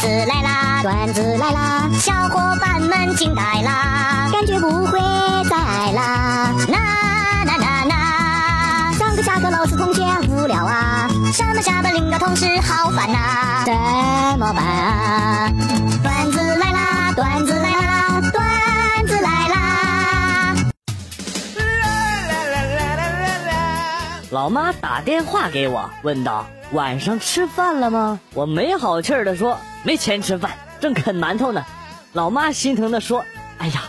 子来啦，段子来啦，小伙伴们惊呆啦，感觉不会再爱啦。呐呐呐呐，上课下课老师同学无聊啊，上班下班领导同事好烦呐，怎么办啊？段子老妈打电话给我，问道：“晚上吃饭了吗？”我没好气儿的说：“没钱吃饭，正啃馒头呢。”老妈心疼的说：“哎呀，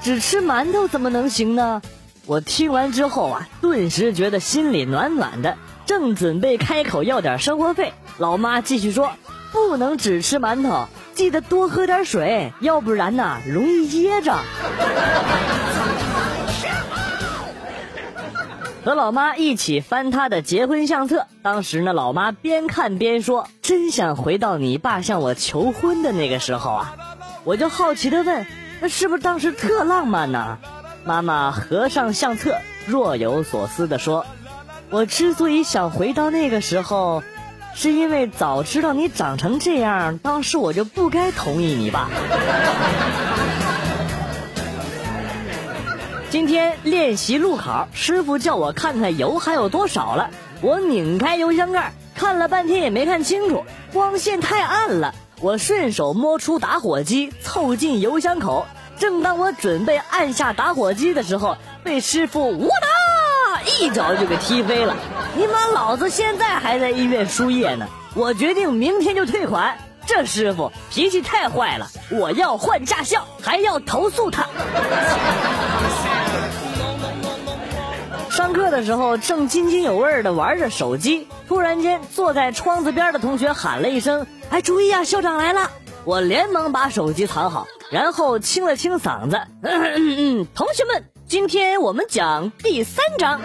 只吃馒头怎么能行呢？”我听完之后啊，顿时觉得心里暖暖的，正准备开口要点生活费，老妈继续说：“不能只吃馒头，记得多喝点水，要不然呐，容易噎着。”和老妈一起翻她的结婚相册，当时呢，老妈边看边说：“真想回到你爸向我求婚的那个时候啊！”我就好奇的问：“那是不是当时特浪漫呢？”妈妈合上相册，若有所思的说：“我之所以想回到那个时候，是因为早知道你长成这样，当时我就不该同意你爸。”今天练习路考，师傅叫我看看油还有多少了。我拧开油箱盖，看了半天也没看清楚，光线太暗了。我顺手摸出打火机，凑近油箱口。正当我准备按下打火机的时候，被师傅呜哒一脚就给踢飞了。你妈老子现在还在医院输液呢。我决定明天就退款。这师傅脾气太坏了，我要换驾校，还要投诉他。上课的时候正津津有味的玩着手机，突然间坐在窗子边的同学喊了一声：“哎，注意啊，校长来了！”我连忙把手机藏好，然后清了清嗓子：“嗯嗯嗯，同学们，今天我们讲第三章。”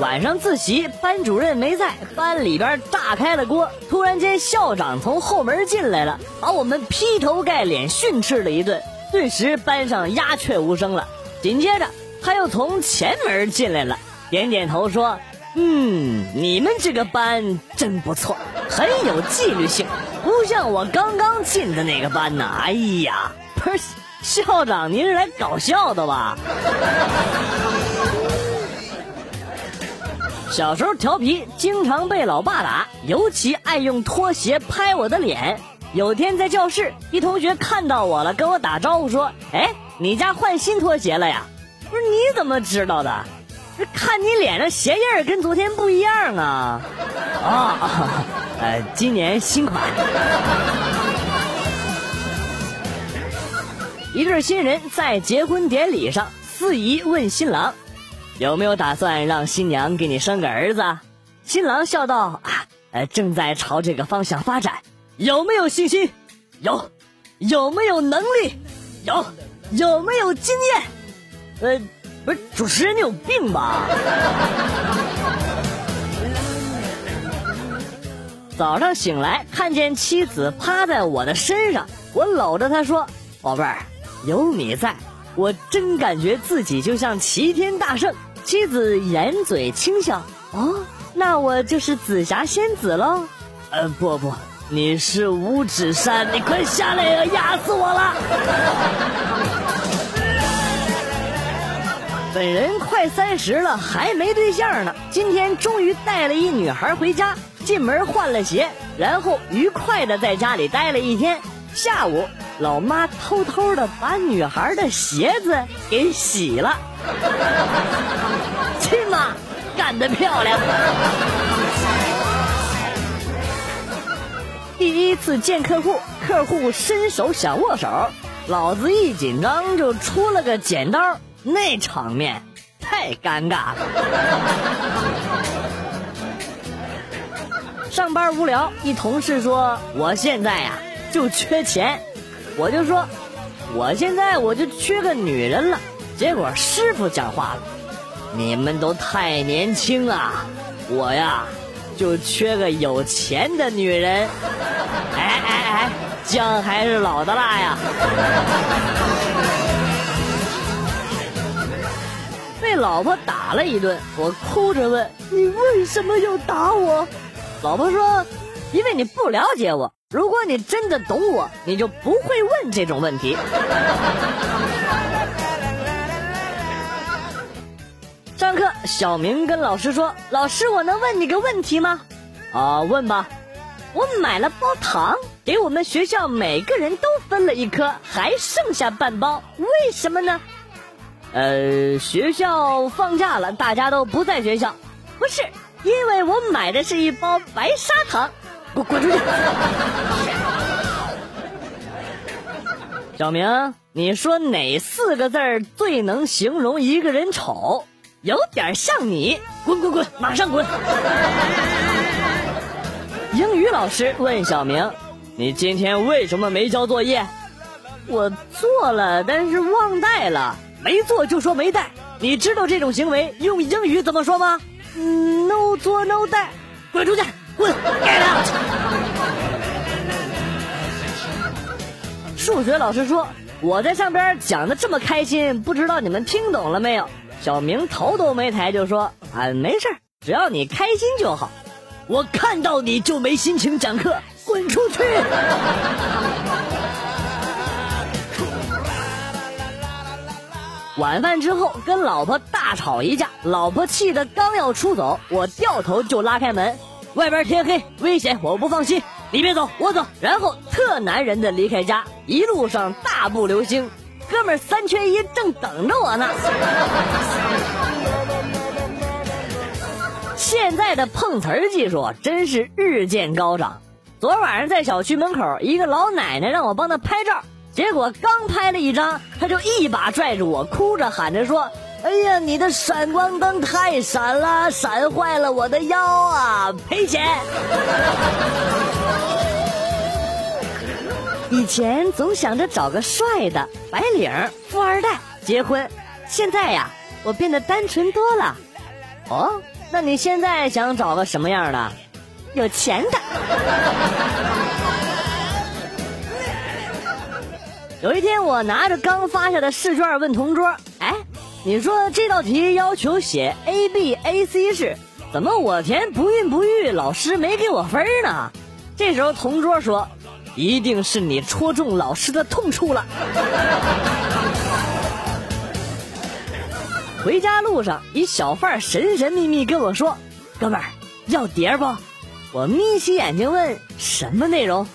晚上自习，班主任没在，班里边炸开了锅。突然间，校长从后门进来了，把我们劈头盖脸训斥了一顿。顿时班上鸦雀无声了。紧接着他又从前门进来了，点点头说：“嗯，你们这个班真不错，很有纪律性，不像我刚刚进的那个班呢。”哎呀，不是校长，您是来搞笑的吧？小时候调皮，经常被老爸打，尤其爱用拖鞋拍我的脸。有天在教室，一同学看到我了，跟我打招呼说：“哎，你家换新拖鞋了呀？”不是你怎么知道的？看你脸上鞋印儿跟昨天不一样啊！啊，呃，今年新款。一对新人在结婚典礼上，司仪问新郎：“有没有打算让新娘给你生个儿子？”新郎笑道：“啊，呃，正在朝这个方向发展。”有没有信心？有，有没有能力？有，有没有经验？呃，不是，主持人你有病吧？早上醒来，看见妻子趴在我的身上，我搂着她说：“宝贝儿，有你在，我真感觉自己就像齐天大圣。”妻子掩嘴轻笑：“哦，那我就是紫霞仙子喽？”呃，不不。你是五指山，你快下来呀！压死我了！本人快三十了，还没对象呢。今天终于带了一女孩回家，进门换了鞋，然后愉快的在家里待了一天。下午，老妈偷偷的把女孩的鞋子给洗了。亲妈，干得漂亮！第一次见客户，客户伸手想握手，老子一紧张就出了个剪刀，那场面太尴尬了。上班无聊，一同事说我现在呀就缺钱，我就说我现在我就缺个女人了。结果师傅讲话了，你们都太年轻啊，我呀。就缺个有钱的女人，哎哎哎，姜还是老的辣呀！被老婆打了一顿，我哭着问：“你为什么要打我？”老婆说：“因为你不了解我。如果你真的懂我，你就不会问这种问题。”小明跟老师说：“老师，我能问你个问题吗？”啊，问吧。我买了包糖，给我们学校每个人都分了一颗，还剩下半包，为什么呢？呃，学校放假了，大家都不在学校。不是，因为我买的是一包白砂糖。滚滚出去！小明，你说哪四个字儿最能形容一个人丑？有点像你。滚滚滚，马上滚！英语老师问小明：“你今天为什么没交作业？”我做了，但是忘带了。没做就说没带。你知道这种行为用英语怎么说吗？No 做 No 带。滚出去！滚！Get out！数学老师说：“我在上边讲的这么开心，不知道你们听懂了没有？”小明头都没抬就说：“啊，没事只要你开心就好。”我看到你就没心情讲课，滚出去！晚饭之后跟老婆大吵一架，老婆气得刚要出走，我掉头就拉开门。外边天黑，危险，我不放心，你别走，我走。然后特男人的离开家，一路上大步流星，哥们三缺一正等着我呢。现在的碰瓷儿技术真是日渐高涨。昨晚上在小区门口，一个老奶奶让我帮她拍照，结果刚拍了一张，她就一把拽住我，哭着喊着说：“哎呀，你的闪光灯太闪了，闪坏了我的腰啊，赔钱！”以前总想着找个帅的白领富二代结婚，现在呀，我变得单纯多了。哦。那你现在想找个什么样的？有钱的。有一天，我拿着刚发下的试卷问同桌：“哎，你说这道题要求写 A B A C 式，怎么我填不孕不育，老师没给我分呢？”这时候，同桌说：“一定是你戳中老师的痛处了。”回家路上，一小贩神神秘秘跟我说：“哥们儿，要碟不？”我眯起眼睛问：“什么内容？”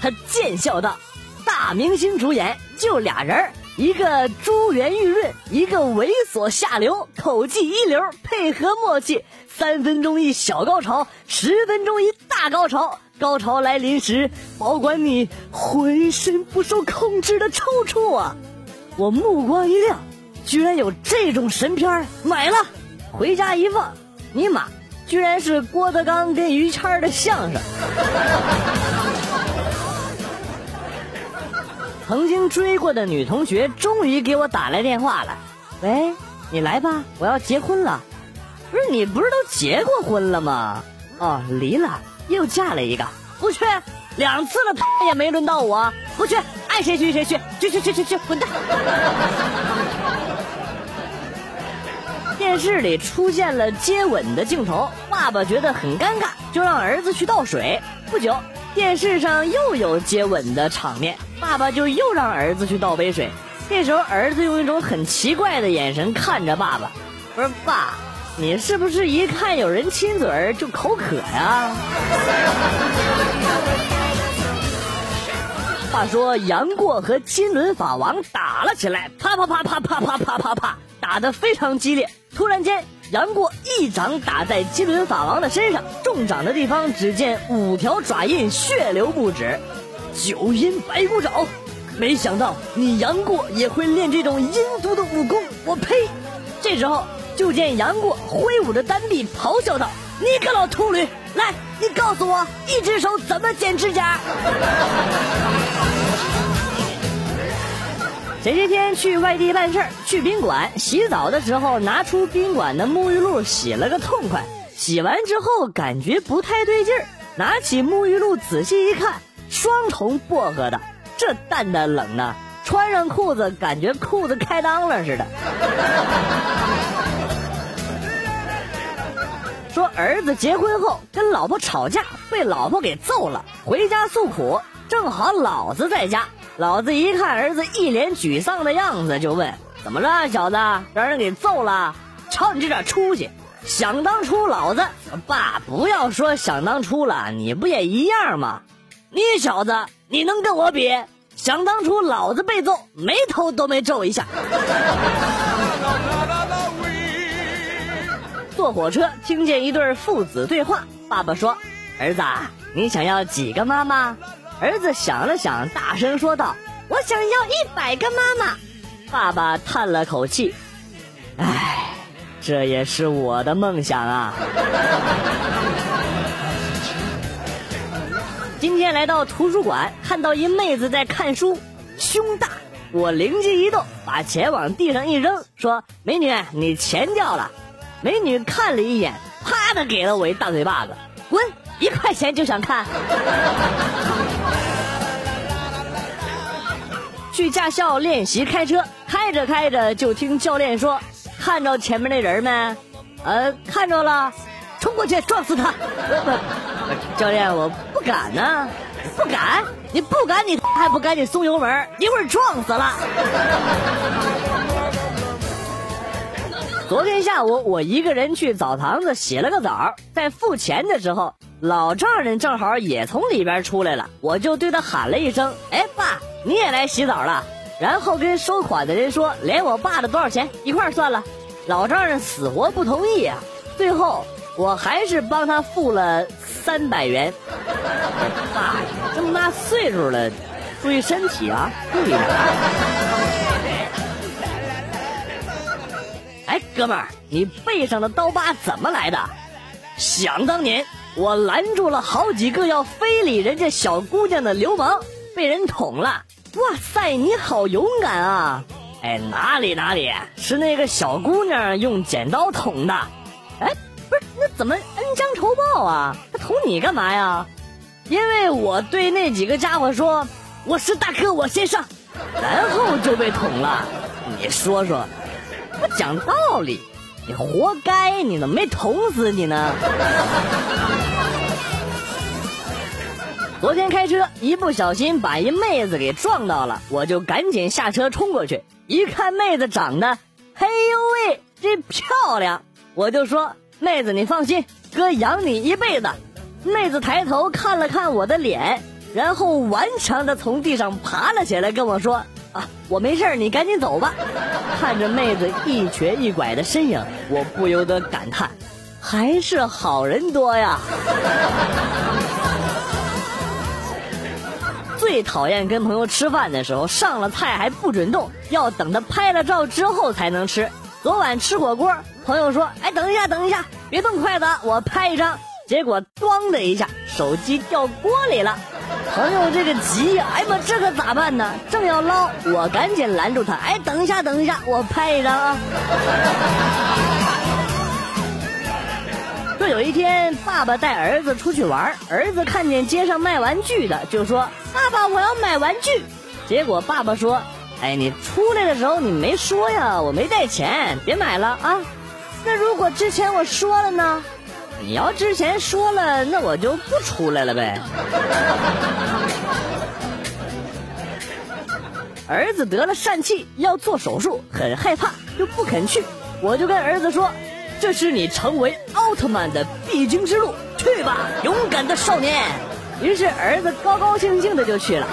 他贱笑道：“大明星主演，就俩人一个珠圆玉润，一个猥琐下流，口技一流，配合默契，三分钟一小高潮，十分钟一大高潮。高潮来临时，保管你浑身不受控制的抽搐啊！”我目光一亮。居然有这种神片儿买了，回家一放，尼玛，居然是郭德纲跟于谦的相声。曾经追过的女同学终于给我打来电话了，喂，你来吧，我要结婚了。不是你不是都结过婚了吗？哦，离了，又嫁了一个，不去，两次了，他也没轮到我，不去，爱谁去谁去，去去去去去，滚蛋。电视里出现了接吻的镜头，爸爸觉得很尴尬，就让儿子去倒水。不久，电视上又有接吻的场面，爸爸就又让儿子去倒杯水。这时候，儿子用一种很奇怪的眼神看着爸爸，不是爸，你是不是一看有人亲嘴儿就口渴呀？话说杨过和金轮法王打了起来，啪啪啪啪啪啪啪啪啪，打得非常激烈。突然间，杨过一掌打在金轮法王的身上，中掌的地方只见五条爪印，血流不止。九阴白骨爪，没想到你杨过也会练这种阴毒的武功，我呸！这时候，就见杨过挥舞着单臂，咆哮道：“你个老秃驴，来，你告诉我，一只手怎么剪指甲？”前些天去外地办事儿，去宾馆洗澡的时候，拿出宾馆的沐浴露洗了个痛快。洗完之后感觉不太对劲儿，拿起沐浴露仔细一看，双重薄荷的，这淡淡冷呢，穿上裤子感觉裤子开裆了似的。说儿子结婚后跟老婆吵架，被老婆给揍了，回家诉苦。正好老子在家，老子一看儿子一脸沮丧的样子，就问：“怎么了，小子？让人给揍了？瞧你这点出息！想当初老子……爸，不要说想当初了，你不也一样吗？你小子，你能跟我比？想当初老子被揍，眉头都没皱一下。”坐火车听见一对父子对话，爸爸说：“儿子，你想要几个妈妈？”儿子想了想，大声说道：“我想要一百个妈妈。”爸爸叹了口气：“唉，这也是我的梦想啊。”今天来到图书馆，看到一妹子在看书，胸大，我灵机一动，把钱往地上一扔，说：“美女，你钱掉了。”美女看了一眼，啪的给了我一大嘴巴子，滚！一块钱就想看。去驾校练习开车，开着开着就听教练说：“看着前面那人没？呃，看着了，冲过去撞死他。”教练，我不敢呢，不敢，你不敢，你还不赶紧松油门，一会儿撞死了。昨天下午，我一个人去澡堂子洗了个澡，在付钱的时候，老丈人正好也从里边出来了，我就对他喊了一声：“哎，爸，你也来洗澡了？”然后跟收款的人说：“连我爸的多少钱一块算了。”老丈人死活不同意啊，最后我还是帮他付了三百元。爸，这么大岁数了，注意身体啊！对。哎，哥们儿，你背上的刀疤怎么来的？想当年，我拦住了好几个要非礼人家小姑娘的流氓，被人捅了。哇塞，你好勇敢啊！哎，哪里哪里，是那个小姑娘用剪刀捅的。哎，不是，那怎么恩将仇报啊？他捅你干嘛呀？因为我对那几个家伙说：“我是大哥，我先上。”然后就被捅了。你说说。讲道理，你活该！你怎么没捅死你呢？昨天开车一不小心把一妹子给撞到了，我就赶紧下车冲过去，一看妹子长得，嘿呦喂，这漂亮！我就说妹子你放心，哥养你一辈子。妹子抬头看了看我的脸，然后顽强的从地上爬了起来，跟我说。啊，我没事你赶紧走吧。看着妹子一瘸一拐的身影，我不由得感叹，还是好人多呀。最讨厌跟朋友吃饭的时候，上了菜还不准动，要等他拍了照之后才能吃。昨晚吃火锅，朋友说：“哎，等一下，等一下，别动筷子，我拍一张。”结果“咣”的一下，手机掉锅里了。朋友这个急呀，哎妈，这可咋办呢？正要捞，我赶紧拦住他。哎，等一下，等一下，我拍一张啊。说有一天，爸爸带儿子出去玩，儿子看见街上卖玩具的，就说：“爸爸，我要买玩具。”结果爸爸说：“哎，你出来的时候你没说呀，我没带钱，别买了啊。那如果之前我说了呢？”你要之前说了，那我就不出来了呗。儿子得了疝气，要做手术，很害怕，又不肯去。我就跟儿子说：“这是你成为奥特曼的必经之路，去吧，勇敢的少年。”于是儿子高高兴兴的就去了。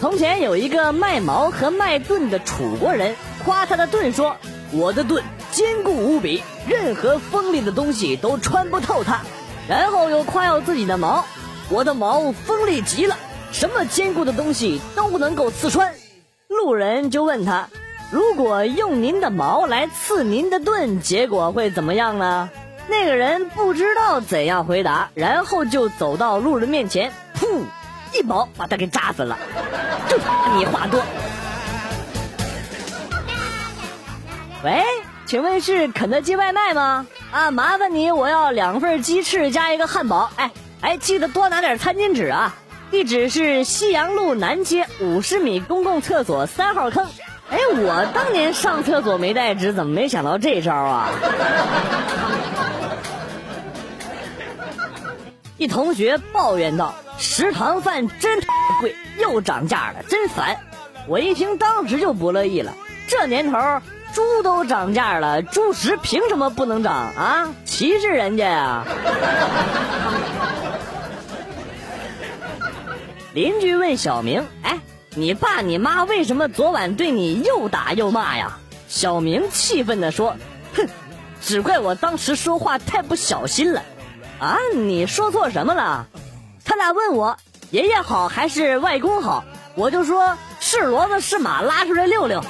从前有一个卖矛和卖盾的楚国人，夸他的盾说。我的盾坚固无比，任何锋利的东西都穿不透它。然后又夸耀自己的矛，我的矛锋利极了，什么坚固的东西都能够刺穿。路人就问他，如果用您的矛来刺您的盾，结果会怎么样呢？那个人不知道怎样回答，然后就走到路人面前，噗，一矛把他给扎死了。就你话多。喂，请问是肯德基外卖吗？啊，麻烦你，我要两份鸡翅加一个汉堡。哎哎，记得多拿点餐巾纸啊。地址是西阳路南街五十米公共厕所三号坑。哎，我当年上厕所没带纸，怎么没想到这招啊？一同学抱怨道：“食堂饭真贵，又涨价了，真烦。”我一听，当时就不乐意了。这年头，猪都涨价了，猪食凭什么不能涨啊？歧视人家呀！邻居问小明：“哎，你爸你妈为什么昨晚对你又打又骂呀？”小明气愤地说：“哼，只怪我当时说话太不小心了。”啊，你说错什么了？他俩问我爷爷好还是外公好，我就说是骡子是马拉出来溜溜。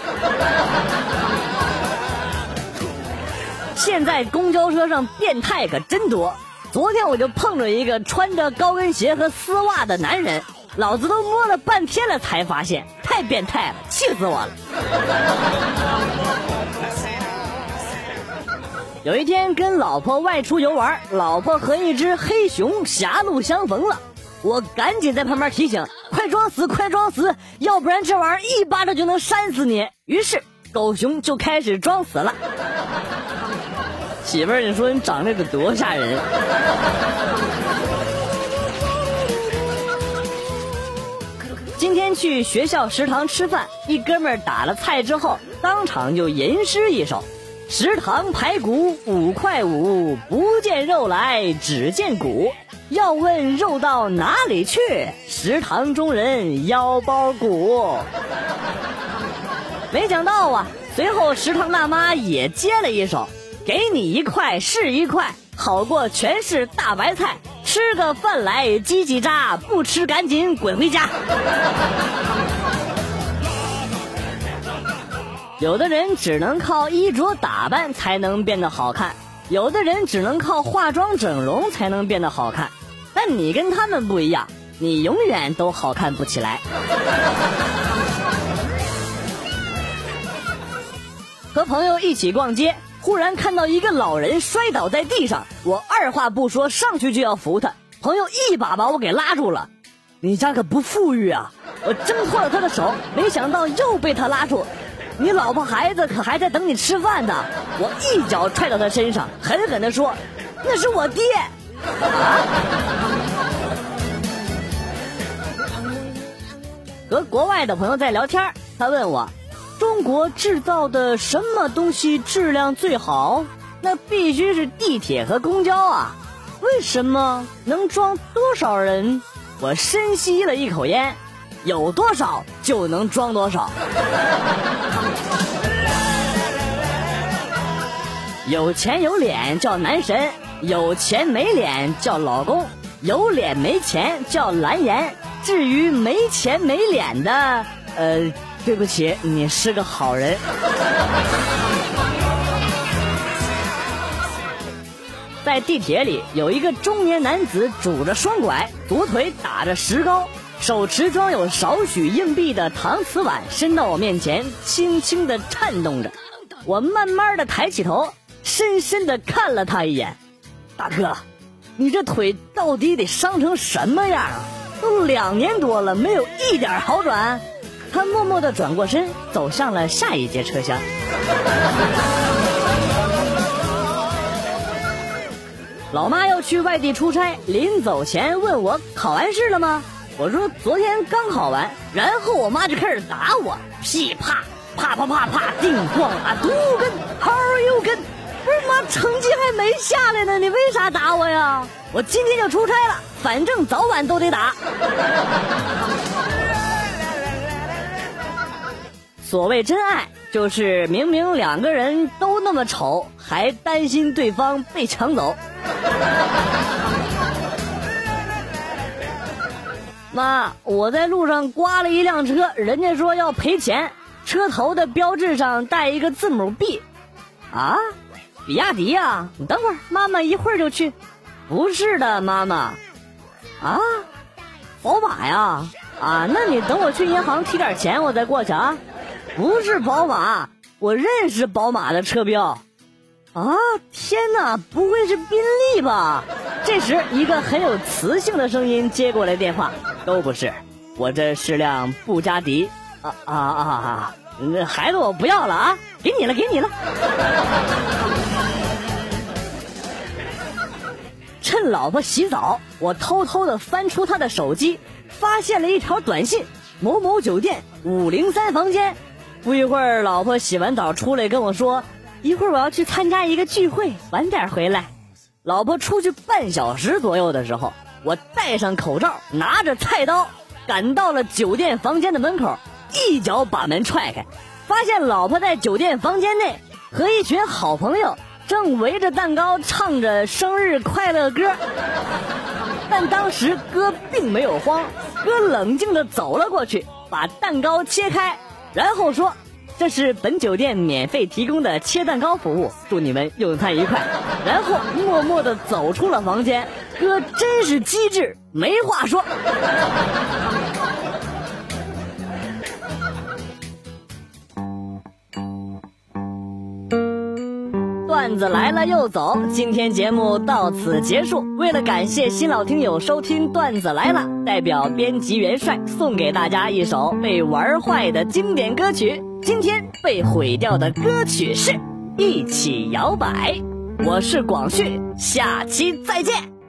现在公交车上变态可真多，昨天我就碰着一个穿着高跟鞋和丝袜的男人。老子都摸了半天了，才发现太变态了，气死我了！有一天跟老婆外出游玩，老婆和一只黑熊狭路相逢了，我赶紧在旁边提醒：“快装死，快装死，要不然这玩意儿一巴掌就能扇死你。”于是狗熊就开始装死了。媳妇儿，你说你长得得多吓人！今天去学校食堂吃饭，一哥们儿打了菜之后，当场就吟诗一首：“食堂排骨五块五，不见肉来只见骨。要问肉到哪里去？食堂中人腰包鼓。”没想到啊，随后食堂大妈也接了一首：“给你一块是一块，好过全是大白菜。”吃个饭来叽叽喳，不吃赶紧滚回家。有的人只能靠衣着打扮才能变得好看，有的人只能靠化妆整容才能变得好看，但你跟他们不一样，你永远都好看不起来。和朋友一起逛街。忽然看到一个老人摔倒在地上，我二话不说上去就要扶他，朋友一把把我给拉住了。你家可不富裕啊！我挣脱了他的手，没想到又被他拉住。你老婆孩子可还在等你吃饭呢！我一脚踹到他身上，狠狠地说：“那是我爹！”和国外的朋友在聊天，他问我。中国制造的什么东西质量最好？那必须是地铁和公交啊！为什么？能装多少人？我深吸了一口烟，有多少就能装多少。有钱有脸叫男神，有钱没脸叫老公，有脸没钱叫蓝颜。至于没钱没脸的，呃。对不起，你是个好人。在地铁里，有一个中年男子拄着双拐，左腿打着石膏，手持装有少许硬币的搪瓷碗，伸到我面前，轻轻的颤动着。我慢慢的抬起头，深深的看了他一眼。大哥，你这腿到底得伤成什么样啊？都两年多了，没有一点好转。他默默地转过身，走向了下一节车厢。老妈要去外地出差，临走前问我考完试了吗？我说昨天刚考完。然后我妈就开始打我，噼啪啪啪啪啪，叮咣啊，嘟跟，How are you 根？不是妈，成绩还没下来呢，你为啥打我呀？我今天就出差了，反正早晚都得打。所谓真爱，就是明明两个人都那么丑，还担心对方被抢走。妈，我在路上刮了一辆车，人家说要赔钱，车头的标志上带一个字母 B。啊，比亚迪呀？你等会儿，妈妈一会儿就去。不是的，妈妈。啊，宝马呀？啊，那你等我去银行提点钱，我再过去啊。不是宝马，我认识宝马的车标。啊，天哪，不会是宾利吧？这时，一个很有磁性的声音接过来电话，都不是，我这是辆布加迪。啊啊啊啊！那孩子我不要了啊，给你了，给你了。趁老婆洗澡，我偷偷的翻出她的手机，发现了一条短信：某某酒店五零三房间。不一会儿，老婆洗完澡出来跟我说：“一会儿我要去参加一个聚会，晚点回来。”老婆出去半小时左右的时候，我戴上口罩，拿着菜刀，赶到了酒店房间的门口，一脚把门踹开，发现老婆在酒店房间内和一群好朋友。正围着蛋糕唱着生日快乐歌，但当时哥并没有慌，哥冷静地走了过去，把蛋糕切开，然后说：“这是本酒店免费提供的切蛋糕服务，祝你们用餐愉快。”然后默默的走出了房间。哥真是机智，没话说。段子来了又走，今天节目到此结束。为了感谢新老听友收听段子来了，代表编辑元帅送给大家一首被玩坏的经典歌曲。今天被毁掉的歌曲是《一起摇摆》。我是广旭，下期再见。